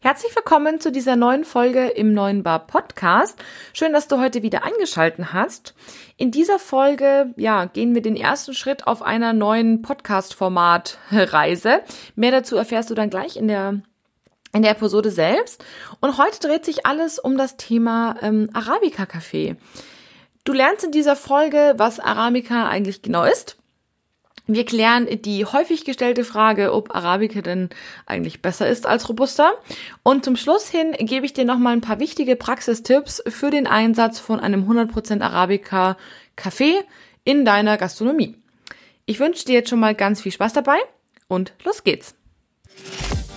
Herzlich willkommen zu dieser neuen Folge im neuen Bar Podcast. Schön, dass du heute wieder eingeschalten hast. In dieser Folge, ja, gehen wir den ersten Schritt auf einer neuen Podcast-Format-Reise. Mehr dazu erfährst du dann gleich in der in der Episode selbst. Und heute dreht sich alles um das Thema ähm, Arabica-Kaffee. Du lernst in dieser Folge, was Arabica eigentlich genau ist wir klären die häufig gestellte Frage, ob Arabica denn eigentlich besser ist als Robusta. Und zum Schluss hin gebe ich dir nochmal ein paar wichtige Praxistipps für den Einsatz von einem 100% Arabica Kaffee in deiner Gastronomie. Ich wünsche dir jetzt schon mal ganz viel Spaß dabei und los geht's.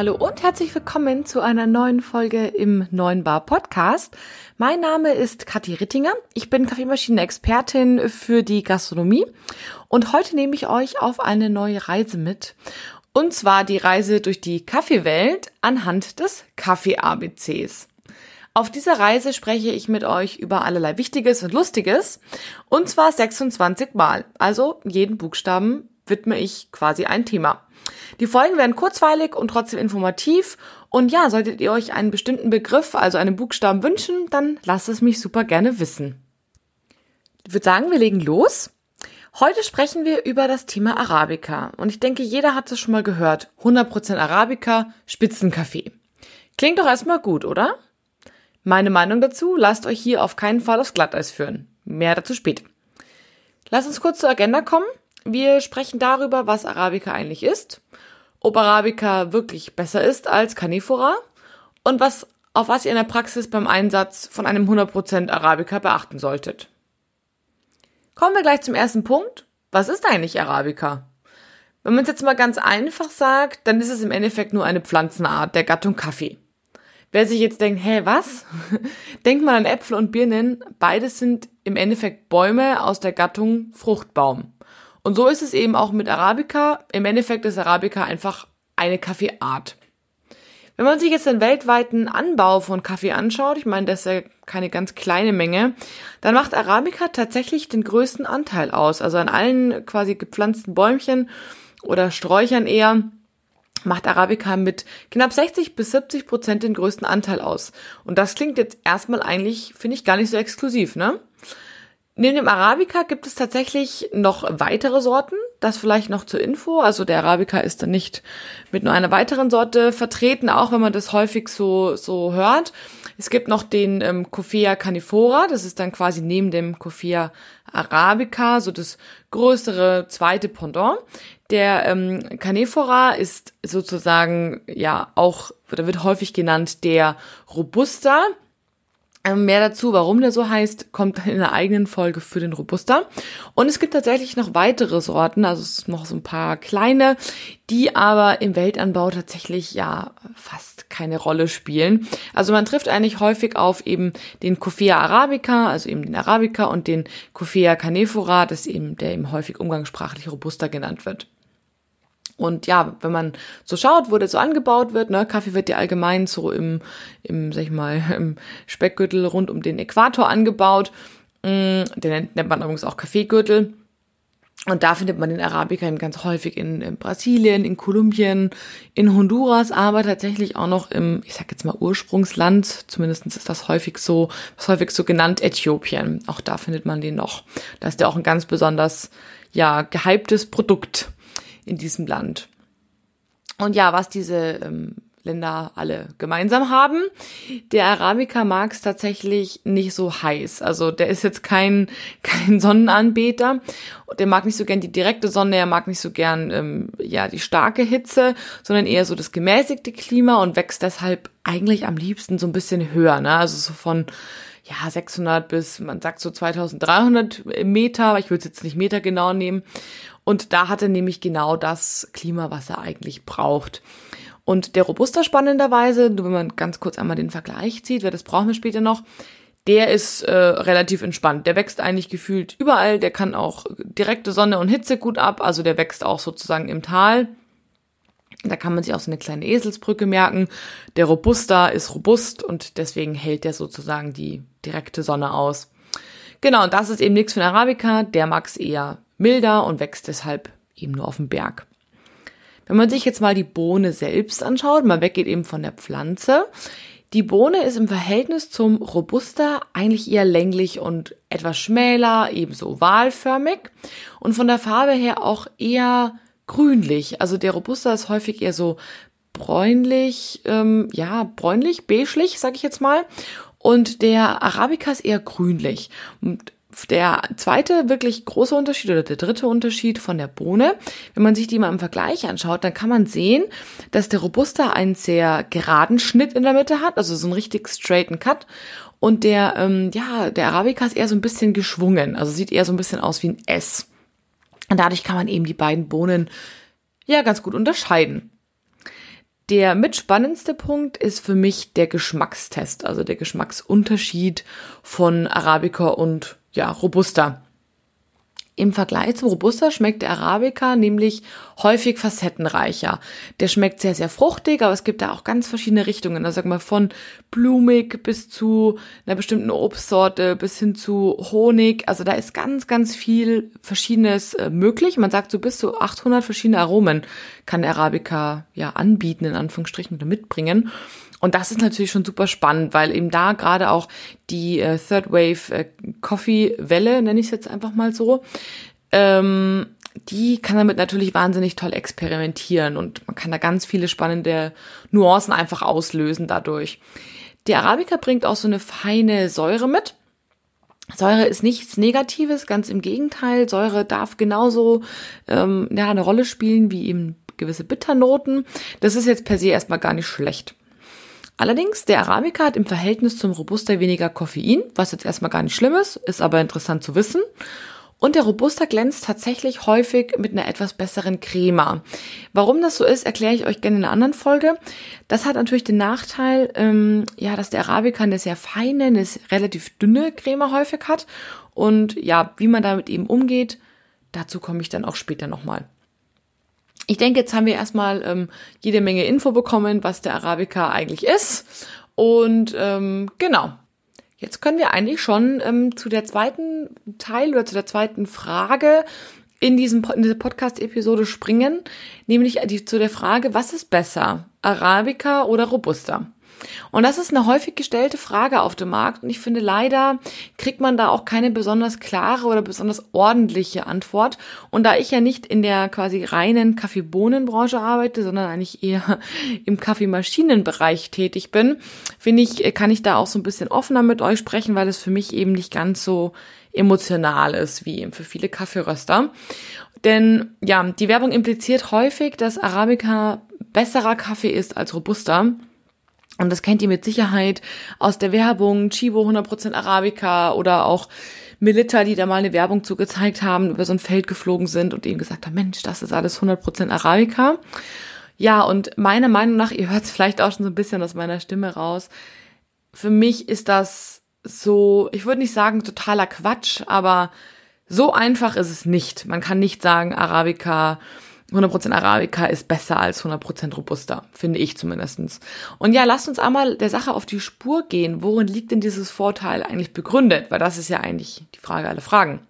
Hallo und herzlich willkommen zu einer neuen Folge im neuen Bar Podcast. Mein Name ist Kathi Rittinger. Ich bin Kaffeemaschinen-Expertin für die Gastronomie und heute nehme ich euch auf eine neue Reise mit. Und zwar die Reise durch die Kaffeewelt anhand des Kaffee-ABCs. Auf dieser Reise spreche ich mit euch über allerlei Wichtiges und Lustiges und zwar 26 Mal. Also jeden Buchstaben widme ich quasi ein Thema. Die Folgen werden kurzweilig und trotzdem informativ. Und ja, solltet ihr euch einen bestimmten Begriff, also einen Buchstaben wünschen, dann lasst es mich super gerne wissen. Ich würde sagen, wir legen los. Heute sprechen wir über das Thema Arabica. Und ich denke, jeder hat es schon mal gehört. 100% Arabica, Spitzenkaffee. Klingt doch erstmal gut, oder? Meine Meinung dazu, lasst euch hier auf keinen Fall aufs Glatteis führen. Mehr dazu später. Lasst uns kurz zur Agenda kommen. Wir sprechen darüber, was Arabica eigentlich ist, ob Arabica wirklich besser ist als Canephora und was, auf was ihr in der Praxis beim Einsatz von einem 100% Arabica beachten solltet. Kommen wir gleich zum ersten Punkt. Was ist eigentlich Arabica? Wenn man es jetzt mal ganz einfach sagt, dann ist es im Endeffekt nur eine Pflanzenart der Gattung Kaffee. Wer sich jetzt denkt, hä, was? Denkt mal an Äpfel und Birnen. Beides sind im Endeffekt Bäume aus der Gattung Fruchtbaum. Und so ist es eben auch mit Arabica. Im Endeffekt ist Arabica einfach eine Kaffeeart. Wenn man sich jetzt den weltweiten Anbau von Kaffee anschaut, ich meine, das ist ja keine ganz kleine Menge, dann macht Arabica tatsächlich den größten Anteil aus. Also an allen quasi gepflanzten Bäumchen oder Sträuchern eher macht Arabica mit knapp 60 bis 70 Prozent den größten Anteil aus. Und das klingt jetzt erstmal eigentlich, finde ich, gar nicht so exklusiv, ne? Neben dem Arabica gibt es tatsächlich noch weitere Sorten. Das vielleicht noch zur Info. Also der Arabica ist dann nicht mit nur einer weiteren Sorte vertreten, auch wenn man das häufig so, so hört. Es gibt noch den ähm, Coffea canifora. Das ist dann quasi neben dem Coffea Arabica so das größere zweite Pendant. Der ähm, Canefora ist sozusagen ja auch, oder wird häufig genannt der Robusta. Ähm, mehr dazu, warum der so heißt, kommt in einer eigenen Folge für den Robusta. Und es gibt tatsächlich noch weitere Sorten, also es noch so ein paar kleine, die aber im Weltanbau tatsächlich ja fast keine Rolle spielen. Also man trifft eigentlich häufig auf eben den Coffea arabica, also eben den Arabica und den Coffea canephora, das eben, der eben häufig umgangssprachlich Robusta genannt wird. Und ja, wenn man so schaut, wo der so angebaut wird, ne, Kaffee wird ja allgemein so im, im, sag ich mal, im Speckgürtel rund um den Äquator angebaut. Mm, den nennt man übrigens auch Kaffeegürtel. Und da findet man den Arabica ganz häufig in, in, Brasilien, in Kolumbien, in Honduras, aber tatsächlich auch noch im, ich sag jetzt mal Ursprungsland, zumindest ist das häufig so, was häufig so genannt, Äthiopien. Auch da findet man den noch. Da ist der auch ein ganz besonders, ja, gehyptes Produkt in diesem Land. Und ja, was diese ähm, Länder alle gemeinsam haben. Der Arabica mag es tatsächlich nicht so heiß. Also der ist jetzt kein, kein Sonnenanbeter. Der mag nicht so gern die direkte Sonne, er mag nicht so gern ähm, ja die starke Hitze, sondern eher so das gemäßigte Klima und wächst deshalb eigentlich am liebsten so ein bisschen höher. Ne? Also so von ja 600 bis man sagt so 2300 Meter, aber ich würde es jetzt nicht Meter genau nehmen. Und da hat er nämlich genau das Klima, was er eigentlich braucht. Und der Robusta spannenderweise, wenn man ganz kurz einmal den Vergleich zieht, weil das brauchen wir später noch, der ist äh, relativ entspannt. Der wächst eigentlich gefühlt überall. Der kann auch direkte Sonne und Hitze gut ab. Also der wächst auch sozusagen im Tal. Da kann man sich auch so eine kleine Eselsbrücke merken. Der Robusta ist robust und deswegen hält der sozusagen die direkte Sonne aus. Genau, und das ist eben nichts für den Arabica. Der mag es eher milder und wächst deshalb eben nur auf dem Berg. Wenn man sich jetzt mal die Bohne selbst anschaut, man weggeht eben von der Pflanze. Die Bohne ist im Verhältnis zum Robusta eigentlich eher länglich und etwas schmäler, ebenso ovalförmig und von der Farbe her auch eher grünlich. Also der Robusta ist häufig eher so bräunlich, ähm, ja, bräunlich, beigelich, sag ich jetzt mal. Und der Arabica ist eher grünlich. Und der zweite wirklich große Unterschied oder der dritte Unterschied von der Bohne, wenn man sich die mal im Vergleich anschaut, dann kann man sehen, dass der Robusta einen sehr geraden Schnitt in der Mitte hat, also so einen richtig straighten Cut. Und der, ähm, ja, der Arabica ist eher so ein bisschen geschwungen, also sieht eher so ein bisschen aus wie ein S. Und dadurch kann man eben die beiden Bohnen ja ganz gut unterscheiden. Der mitspannendste Punkt ist für mich der Geschmackstest, also der Geschmacksunterschied von Arabica und ja, Robusta. Im Vergleich zum Robusta schmeckt der Arabica nämlich häufig facettenreicher. Der schmeckt sehr, sehr fruchtig, aber es gibt da auch ganz verschiedene Richtungen. Also sag mal von blumig bis zu einer bestimmten Obstsorte bis hin zu Honig. Also da ist ganz, ganz viel Verschiedenes äh, möglich. Man sagt so bis zu 800 verschiedene Aromen kann der Arabica ja anbieten, in Anführungsstrichen, oder mitbringen. Und das ist natürlich schon super spannend, weil eben da gerade auch die äh, Third Wave äh, Coffee Welle, nenne ich es jetzt einfach mal so, ähm, die kann damit natürlich wahnsinnig toll experimentieren und man kann da ganz viele spannende Nuancen einfach auslösen dadurch. Der Arabica bringt auch so eine feine Säure mit. Säure ist nichts Negatives, ganz im Gegenteil. Säure darf genauso ähm, ja, eine Rolle spielen wie eben gewisse Bitternoten. Das ist jetzt per se erstmal gar nicht schlecht. Allerdings, der Arabica hat im Verhältnis zum Robusta weniger Koffein, was jetzt erstmal gar nicht schlimm ist, ist aber interessant zu wissen. Und der Robusta glänzt tatsächlich häufig mit einer etwas besseren Crema. Warum das so ist, erkläre ich euch gerne in einer anderen Folge. Das hat natürlich den Nachteil, ähm, ja, dass der Arabica eine sehr feine, eine relativ dünne Crema häufig hat. Und ja, wie man damit eben umgeht, dazu komme ich dann auch später nochmal. Ich denke, jetzt haben wir erstmal ähm, jede Menge Info bekommen, was der Arabica eigentlich ist. Und ähm, genau, jetzt können wir eigentlich schon ähm, zu der zweiten Teil oder zu der zweiten Frage in, diesem, in dieser Podcast-Episode springen, nämlich die, zu der Frage, was ist besser, Arabica oder Robusta? Und das ist eine häufig gestellte Frage auf dem Markt. Und ich finde, leider kriegt man da auch keine besonders klare oder besonders ordentliche Antwort. Und da ich ja nicht in der quasi reinen Kaffeebohnenbranche arbeite, sondern eigentlich eher im Kaffeemaschinenbereich tätig bin, finde ich, kann ich da auch so ein bisschen offener mit euch sprechen, weil es für mich eben nicht ganz so emotional ist wie eben für viele Kaffeeröster. Denn ja, die Werbung impliziert häufig, dass Arabica besserer Kaffee ist als Robusta. Und das kennt ihr mit Sicherheit aus der Werbung, Chibo 100% Arabica oder auch Melitta, die da mal eine Werbung zugezeigt haben, über so ein Feld geflogen sind und eben gesagt haben, Mensch, das ist alles 100% Arabica. Ja, und meiner Meinung nach, ihr hört es vielleicht auch schon so ein bisschen aus meiner Stimme raus, für mich ist das so, ich würde nicht sagen totaler Quatsch, aber so einfach ist es nicht. Man kann nicht sagen, Arabica 100% Arabica ist besser als 100% Robusta, finde ich zumindestens. Und ja, lasst uns einmal der Sache auf die Spur gehen. Worin liegt denn dieses Vorteil eigentlich begründet? Weil das ist ja eigentlich die Frage aller Fragen.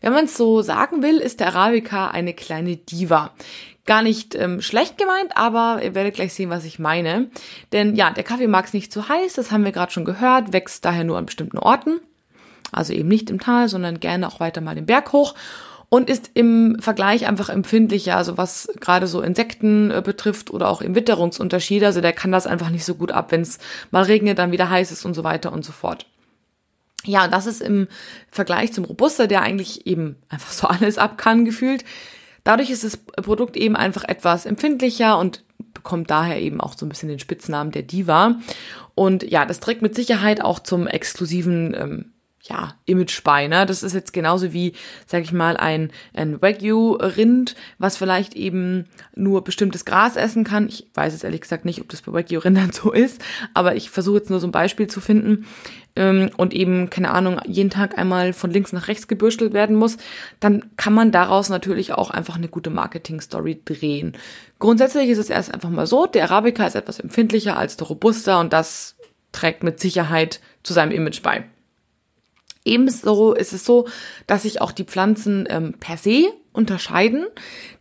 Wenn man es so sagen will, ist der Arabica eine kleine Diva. Gar nicht ähm, schlecht gemeint, aber ihr werdet gleich sehen, was ich meine. Denn ja, der Kaffee mag es nicht zu heiß, das haben wir gerade schon gehört, wächst daher nur an bestimmten Orten. Also eben nicht im Tal, sondern gerne auch weiter mal den Berg hoch und ist im Vergleich einfach empfindlicher, also was gerade so Insekten äh, betrifft oder auch im Witterungsunterschied. Also der kann das einfach nicht so gut ab, wenn es mal regnet, dann wieder heiß ist und so weiter und so fort. Ja, das ist im Vergleich zum Robuster, der eigentlich eben einfach so alles ab kann, gefühlt. Dadurch ist das Produkt eben einfach etwas empfindlicher und bekommt daher eben auch so ein bisschen den Spitznamen der Diva. Und ja, das trägt mit Sicherheit auch zum exklusiven ähm, ja, Image bei, ne? Das ist jetzt genauso wie, sag ich mal, ein, ein Wagyu-Rind, was vielleicht eben nur bestimmtes Gras essen kann. Ich weiß es ehrlich gesagt nicht, ob das bei Wagyu-Rindern so ist, aber ich versuche jetzt nur so ein Beispiel zu finden ähm, und eben, keine Ahnung, jeden Tag einmal von links nach rechts gebürstelt werden muss, dann kann man daraus natürlich auch einfach eine gute Marketing-Story drehen. Grundsätzlich ist es erst einfach mal so, der Arabica ist etwas empfindlicher als der Robusta und das trägt mit Sicherheit zu seinem Image bei. Ebenso ist es so, dass sich auch die Pflanzen ähm, per se unterscheiden,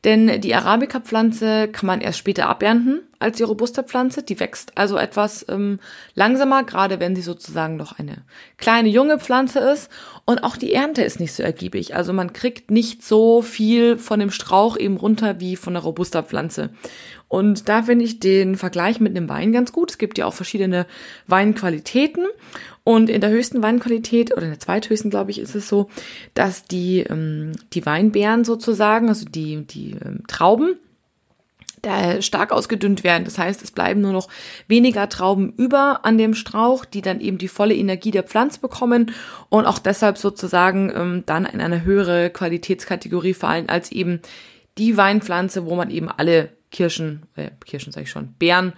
denn die Arabica-Pflanze kann man erst später abernten als die Robusta-Pflanze. Die wächst also etwas ähm, langsamer, gerade wenn sie sozusagen noch eine kleine junge Pflanze ist. Und auch die Ernte ist nicht so ergiebig. Also man kriegt nicht so viel von dem Strauch eben runter wie von der Robusta-Pflanze. Und da finde ich den Vergleich mit einem Wein ganz gut. Es gibt ja auch verschiedene Weinqualitäten. Und in der höchsten Weinqualität oder in der zweithöchsten, glaube ich, ist es so, dass die, ähm, die Weinbeeren sozusagen, also die, die ähm, Trauben, da stark ausgedünnt werden. Das heißt, es bleiben nur noch weniger Trauben über an dem Strauch, die dann eben die volle Energie der Pflanze bekommen und auch deshalb sozusagen ähm, dann in eine höhere Qualitätskategorie fallen als eben die Weinpflanze, wo man eben alle Kirschen, äh, Kirschen sage ich schon, Beeren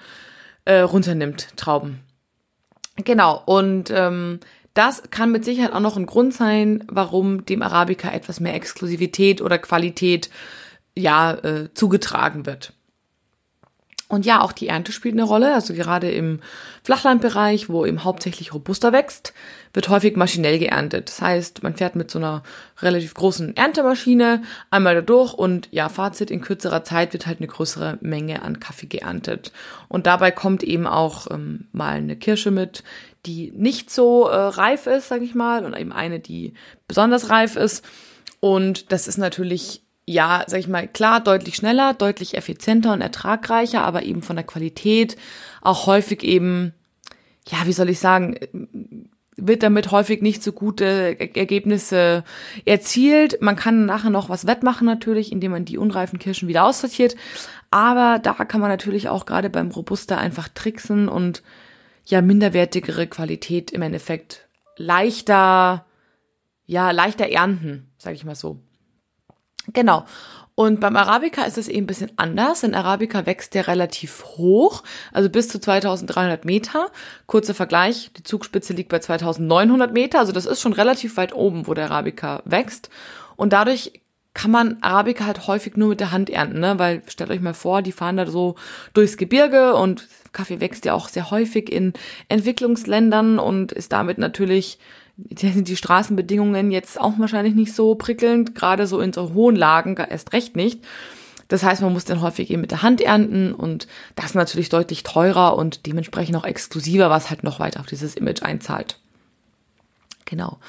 äh, runternimmt, Trauben. Genau, und ähm, das kann mit Sicherheit auch noch ein Grund sein, warum dem Arabica etwas mehr Exklusivität oder Qualität ja äh, zugetragen wird. Und ja, auch die Ernte spielt eine Rolle. Also gerade im Flachlandbereich, wo eben hauptsächlich Robuster wächst, wird häufig maschinell geerntet. Das heißt, man fährt mit so einer relativ großen Erntemaschine einmal da durch und ja, Fazit, in kürzerer Zeit wird halt eine größere Menge an Kaffee geerntet. Und dabei kommt eben auch ähm, mal eine Kirsche mit, die nicht so äh, reif ist, sag ich mal, und eben eine, die besonders reif ist. Und das ist natürlich ja, sag ich mal, klar, deutlich schneller, deutlich effizienter und ertragreicher, aber eben von der Qualität auch häufig eben, ja, wie soll ich sagen, wird damit häufig nicht so gute Ergebnisse erzielt. Man kann nachher noch was wettmachen natürlich, indem man die unreifen Kirschen wieder aussortiert. Aber da kann man natürlich auch gerade beim Robusta einfach tricksen und ja minderwertigere Qualität im Endeffekt leichter, ja, leichter ernten, sag ich mal so. Genau. Und beim Arabica ist es eben ein bisschen anders. In Arabica wächst der relativ hoch, also bis zu 2300 Meter. Kurzer Vergleich, die Zugspitze liegt bei 2900 Meter, also das ist schon relativ weit oben, wo der Arabica wächst. Und dadurch kann man Arabica halt häufig nur mit der Hand ernten, ne? weil stellt euch mal vor, die fahren da so durchs Gebirge und Kaffee wächst ja auch sehr häufig in Entwicklungsländern und ist damit natürlich sind die Straßenbedingungen jetzt auch wahrscheinlich nicht so prickelnd, gerade so in so hohen Lagen erst recht nicht. Das heißt, man muss dann häufig eben mit der Hand ernten und das natürlich deutlich teurer und dementsprechend auch exklusiver, was halt noch weiter auf dieses Image einzahlt. Genau.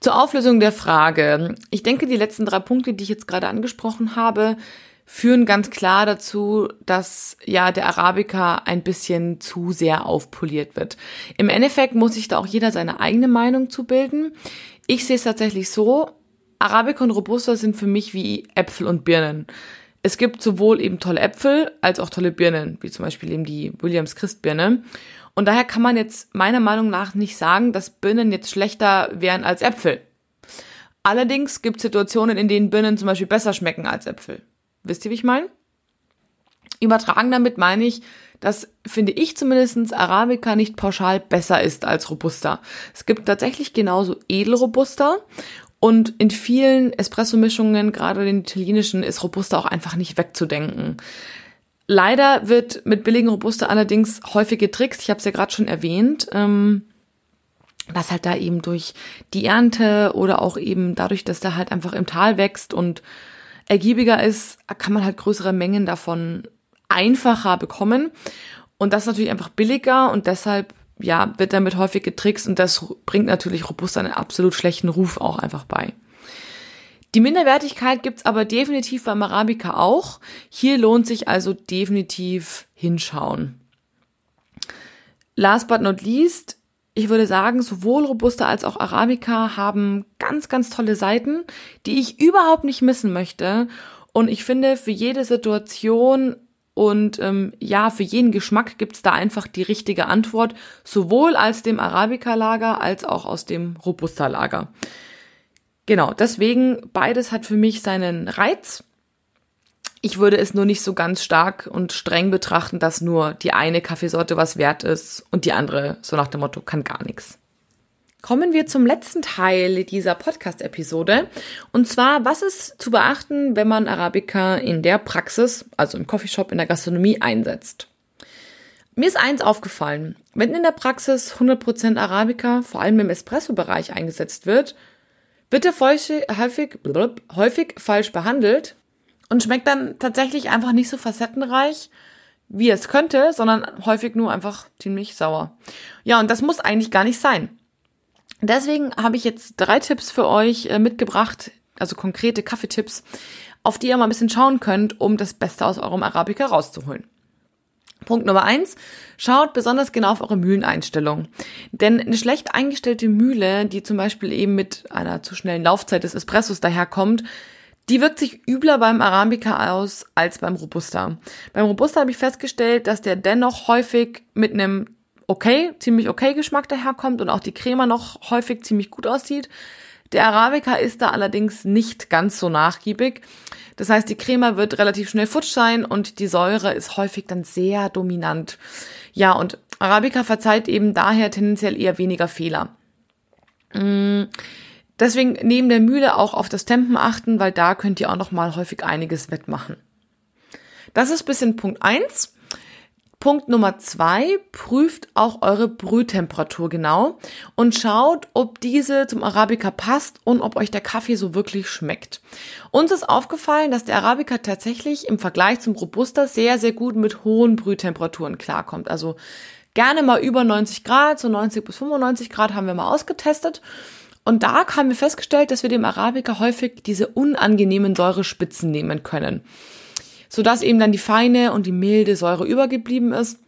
Zur Auflösung der Frage. Ich denke, die letzten drei Punkte, die ich jetzt gerade angesprochen habe, führen ganz klar dazu, dass ja der Arabica ein bisschen zu sehr aufpoliert wird. Im Endeffekt muss sich da auch jeder seine eigene Meinung zu bilden. Ich sehe es tatsächlich so, Arabica und Robusta sind für mich wie Äpfel und Birnen. Es gibt sowohl eben tolle Äpfel als auch tolle Birnen, wie zum Beispiel eben die Williams Christbirne. Und daher kann man jetzt meiner Meinung nach nicht sagen, dass Birnen jetzt schlechter wären als Äpfel. Allerdings gibt es Situationen, in denen Birnen zum Beispiel besser schmecken als Äpfel. Wisst ihr, wie ich meine? Übertragen damit meine ich, dass, finde ich zumindestens Arabica nicht pauschal besser ist als Robusta. Es gibt tatsächlich genauso Edelrobusta und in vielen Espresso-Mischungen, gerade den italienischen, ist Robusta auch einfach nicht wegzudenken. Leider wird mit billigen Robusta allerdings häufig getrickst. Ich habe es ja gerade schon erwähnt. Ähm, dass halt da eben durch die Ernte oder auch eben dadurch, dass der halt einfach im Tal wächst und ergiebiger ist, kann man halt größere Mengen davon einfacher bekommen. Und das ist natürlich einfach billiger und deshalb ja, wird damit häufig getrickst und das bringt natürlich Robusta einen absolut schlechten Ruf auch einfach bei. Die Minderwertigkeit gibt's aber definitiv beim Arabica auch. Hier lohnt sich also definitiv hinschauen. Last but not least, ich würde sagen, sowohl Robusta als auch Arabica haben ganz, ganz tolle Seiten, die ich überhaupt nicht missen möchte. Und ich finde, für jede Situation Und ähm, ja, für jeden Geschmack gibt's da einfach die richtige Antwort, sowohl als dem Arabica-Lager als auch aus dem Robusta-Lager. Genau, deswegen beides hat für mich seinen Reiz. Ich würde es nur nicht so ganz stark und streng betrachten, dass nur die eine Kaffeesorte was wert ist und die andere so nach dem Motto kann gar nichts. Kommen wir zum letzten Teil dieser Podcast-Episode. Und zwar, was ist zu beachten, wenn man Arabica in der Praxis, also im Coffeeshop, in der Gastronomie einsetzt? Mir ist eins aufgefallen. Wenn in der Praxis 100% Arabica, vor allem im Espresso-Bereich eingesetzt wird, wird er häufig, häufig falsch behandelt und schmeckt dann tatsächlich einfach nicht so facettenreich, wie es könnte, sondern häufig nur einfach ziemlich sauer. Ja, und das muss eigentlich gar nicht sein. Deswegen habe ich jetzt drei Tipps für euch äh, mitgebracht, also konkrete Kaffeetipps, auf die ihr mal ein bisschen schauen könnt, um das Beste aus eurem Arabica rauszuholen. Punkt Nummer eins, schaut besonders genau auf eure Mühleneinstellung. Denn eine schlecht eingestellte Mühle, die zum Beispiel eben mit einer zu schnellen Laufzeit des Espressos daherkommt, die wirkt sich übler beim Arabica aus als beim Robusta. Beim Robusta habe ich festgestellt, dass der dennoch häufig mit einem okay, ziemlich okay Geschmack daherkommt und auch die Crema noch häufig ziemlich gut aussieht. Der Arabica ist da allerdings nicht ganz so nachgiebig. Das heißt, die Crema wird relativ schnell futsch sein und die Säure ist häufig dann sehr dominant. Ja, und Arabica verzeiht eben daher tendenziell eher weniger Fehler. Mm, deswegen neben der Mühle auch auf das Tempen achten, weil da könnt ihr auch noch mal häufig einiges wettmachen. Das ist bisschen Punkt eins. Punkt Nummer zwei, prüft auch eure Brühtemperatur genau und schaut, ob diese zum Arabica passt und ob euch der Kaffee so wirklich schmeckt. Uns ist aufgefallen, dass der Arabica tatsächlich im Vergleich zum Robusta sehr, sehr gut mit hohen Brühtemperaturen klarkommt. Also gerne mal über 90 Grad, so 90 bis 95 Grad haben wir mal ausgetestet. Und da haben wir festgestellt, dass wir dem Arabica häufig diese unangenehmen Säurespitzen nehmen können sodass eben dann die feine und die milde Säure übergeblieben ist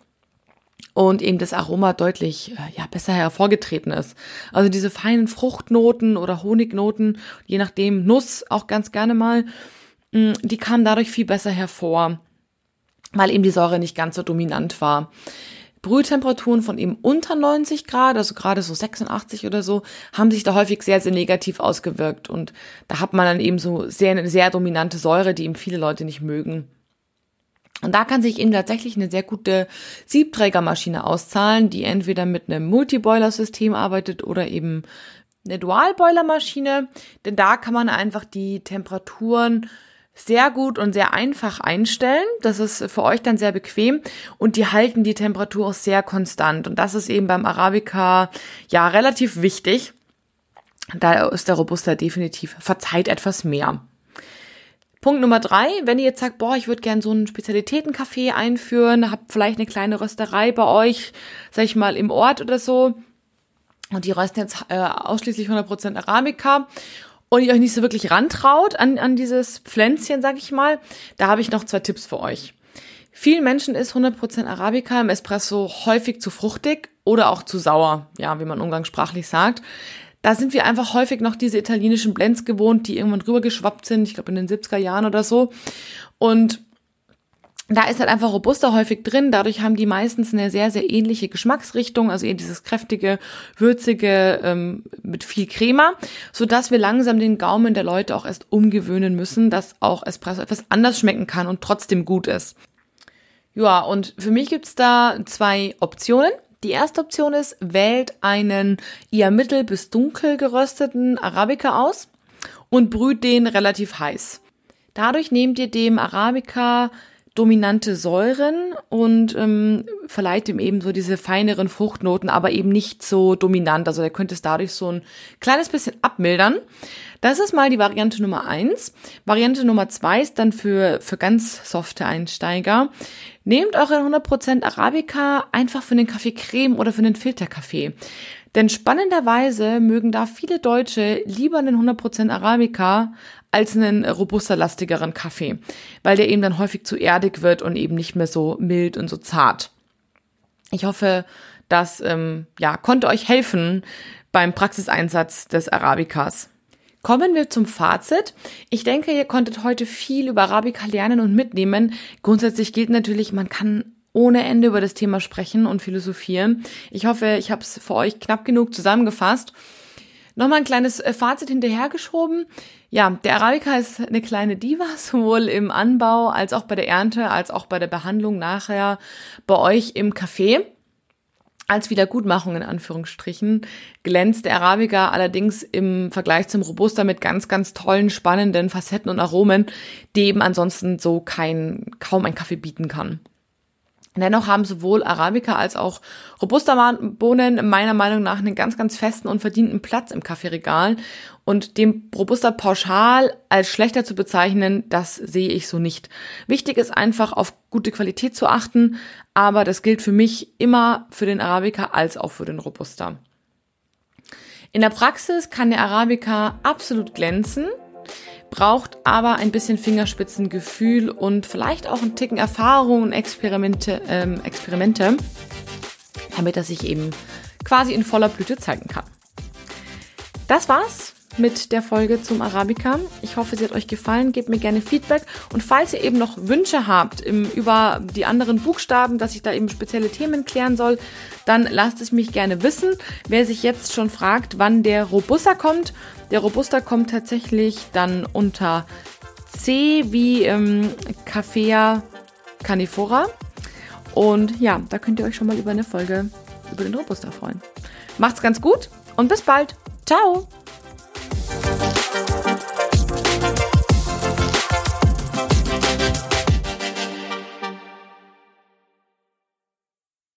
und eben das Aroma deutlich äh, ja, besser hervorgetreten ist. Also diese feinen Fruchtnoten oder Honignoten, je nachdem Nuss auch ganz gerne mal, mm, die kamen dadurch viel besser hervor, weil eben die Säure nicht ganz so dominant war. Brühtemperaturen von eben unter 90 Grad, also gerade so 86 oder so, haben sich da häufig sehr, sehr negativ ausgewirkt. Und da hat man dann eben so sehr, eine sehr dominante Säure, die eben viele Leute nicht mögen. Und da kann sich eben tatsächlich eine sehr gute Siebträgermaschine auszahlen, die entweder mit einem Multiboiler-System arbeitet oder eben eine Dualboiler-Maschine, denn da kann man einfach die Temperaturen sehr gut und sehr einfach einstellen. Das ist für euch dann sehr bequem und die halten die Temperatur auch sehr konstant. Und das ist eben beim Arabica ja relativ wichtig. Da ist der Robusta definitiv verzeiht etwas mehr. Punkt Nummer drei, wenn ihr jetzt sagt, boah, ich würde gerne so einen Spezialitätencafé einführen, habt vielleicht eine kleine Rösterei bei euch, sag ich mal, im Ort oder so, und die rösten jetzt äh, ausschließlich 100% Arabica und ihr euch nicht so wirklich rantraut an, an dieses Pflänzchen, sag ich mal, da habe ich noch zwei Tipps für euch. Vielen Menschen ist 100% Arabica im Espresso häufig zu fruchtig oder auch zu sauer, ja, wie man umgangssprachlich sagt da sind wir einfach häufig noch diese italienischen Blends gewohnt, die irgendwann rübergeschwappt sind, ich glaube in den 70er Jahren oder so. Und da ist halt einfach Robusta häufig drin. Dadurch haben die meistens eine sehr, sehr ähnliche Geschmacksrichtung, also eher dieses kräftige, würzige ähm, mit viel Crema, so dass wir langsam den Gaumen der Leute auch erst umgewöhnen müssen, dass auch Espresso etwas anders schmecken kann und trotzdem gut ist. Ja, und für mich gibt's da zwei Optionen. Die erste Option ist, wählt einen eher mittel bis dunkel gerösteten Arabica aus und brüht den relativ heiß. Dadurch nehmt ihr dem Arabica dominante Säuren und ähm, verleiht ihm eben so diese feineren Fruchtnoten, aber eben nicht so dominant. Also der könnte es dadurch so ein kleines bisschen abmildern. Das ist mal die Variante Nummer eins. Variante Nummer zwei ist dann für, für ganz softe Einsteiger. Nehmt eure 100% Arabica einfach für den Kaffee Creme oder für den Filterkaffee. Denn spannenderweise mögen da viele Deutsche lieber einen 100% Arabica als einen robuster-lastigeren Kaffee, weil der eben dann häufig zu erdig wird und eben nicht mehr so mild und so zart. Ich hoffe, das ähm, ja, konnte euch helfen beim Praxiseinsatz des Arabicas. Kommen wir zum Fazit. Ich denke, ihr konntet heute viel über Arabica lernen und mitnehmen. Grundsätzlich gilt natürlich, man kann ohne Ende über das Thema sprechen und philosophieren. Ich hoffe, ich habe es für euch knapp genug zusammengefasst. Nochmal ein kleines äh, Fazit hinterhergeschoben. Ja, der Arabica ist eine kleine Diva, sowohl im Anbau als auch bei der Ernte, als auch bei der Behandlung nachher bei euch im Café. Als Wiedergutmachung in Anführungsstrichen glänzt der Arabica allerdings im Vergleich zum Robusta mit ganz, ganz tollen, spannenden Facetten und Aromen, die eben ansonsten so kein, kaum ein Kaffee bieten kann. Dennoch haben sowohl Arabica als auch Robusta-Bohnen meiner Meinung nach einen ganz, ganz festen und verdienten Platz im Kaffeeregal. Und dem Robusta pauschal als schlechter zu bezeichnen, das sehe ich so nicht. Wichtig ist einfach, auf gute Qualität zu achten, aber das gilt für mich immer für den Arabica als auch für den Robusta. In der Praxis kann der Arabica absolut glänzen braucht aber ein bisschen Fingerspitzengefühl und vielleicht auch einen Ticken Erfahrung und Experimente, ähm, Experimente, damit er sich eben quasi in voller Blüte zeigen kann. Das war's mit der Folge zum Arabica. Ich hoffe, sie hat euch gefallen. Gebt mir gerne Feedback. Und falls ihr eben noch Wünsche habt im, über die anderen Buchstaben, dass ich da eben spezielle Themen klären soll, dann lasst es mich gerne wissen. Wer sich jetzt schon fragt, wann der Robusta kommt, der Robusta kommt tatsächlich dann unter C wie ähm, Caffea Canifora. Und ja, da könnt ihr euch schon mal über eine Folge über den Robusta freuen. Macht's ganz gut und bis bald. Ciao!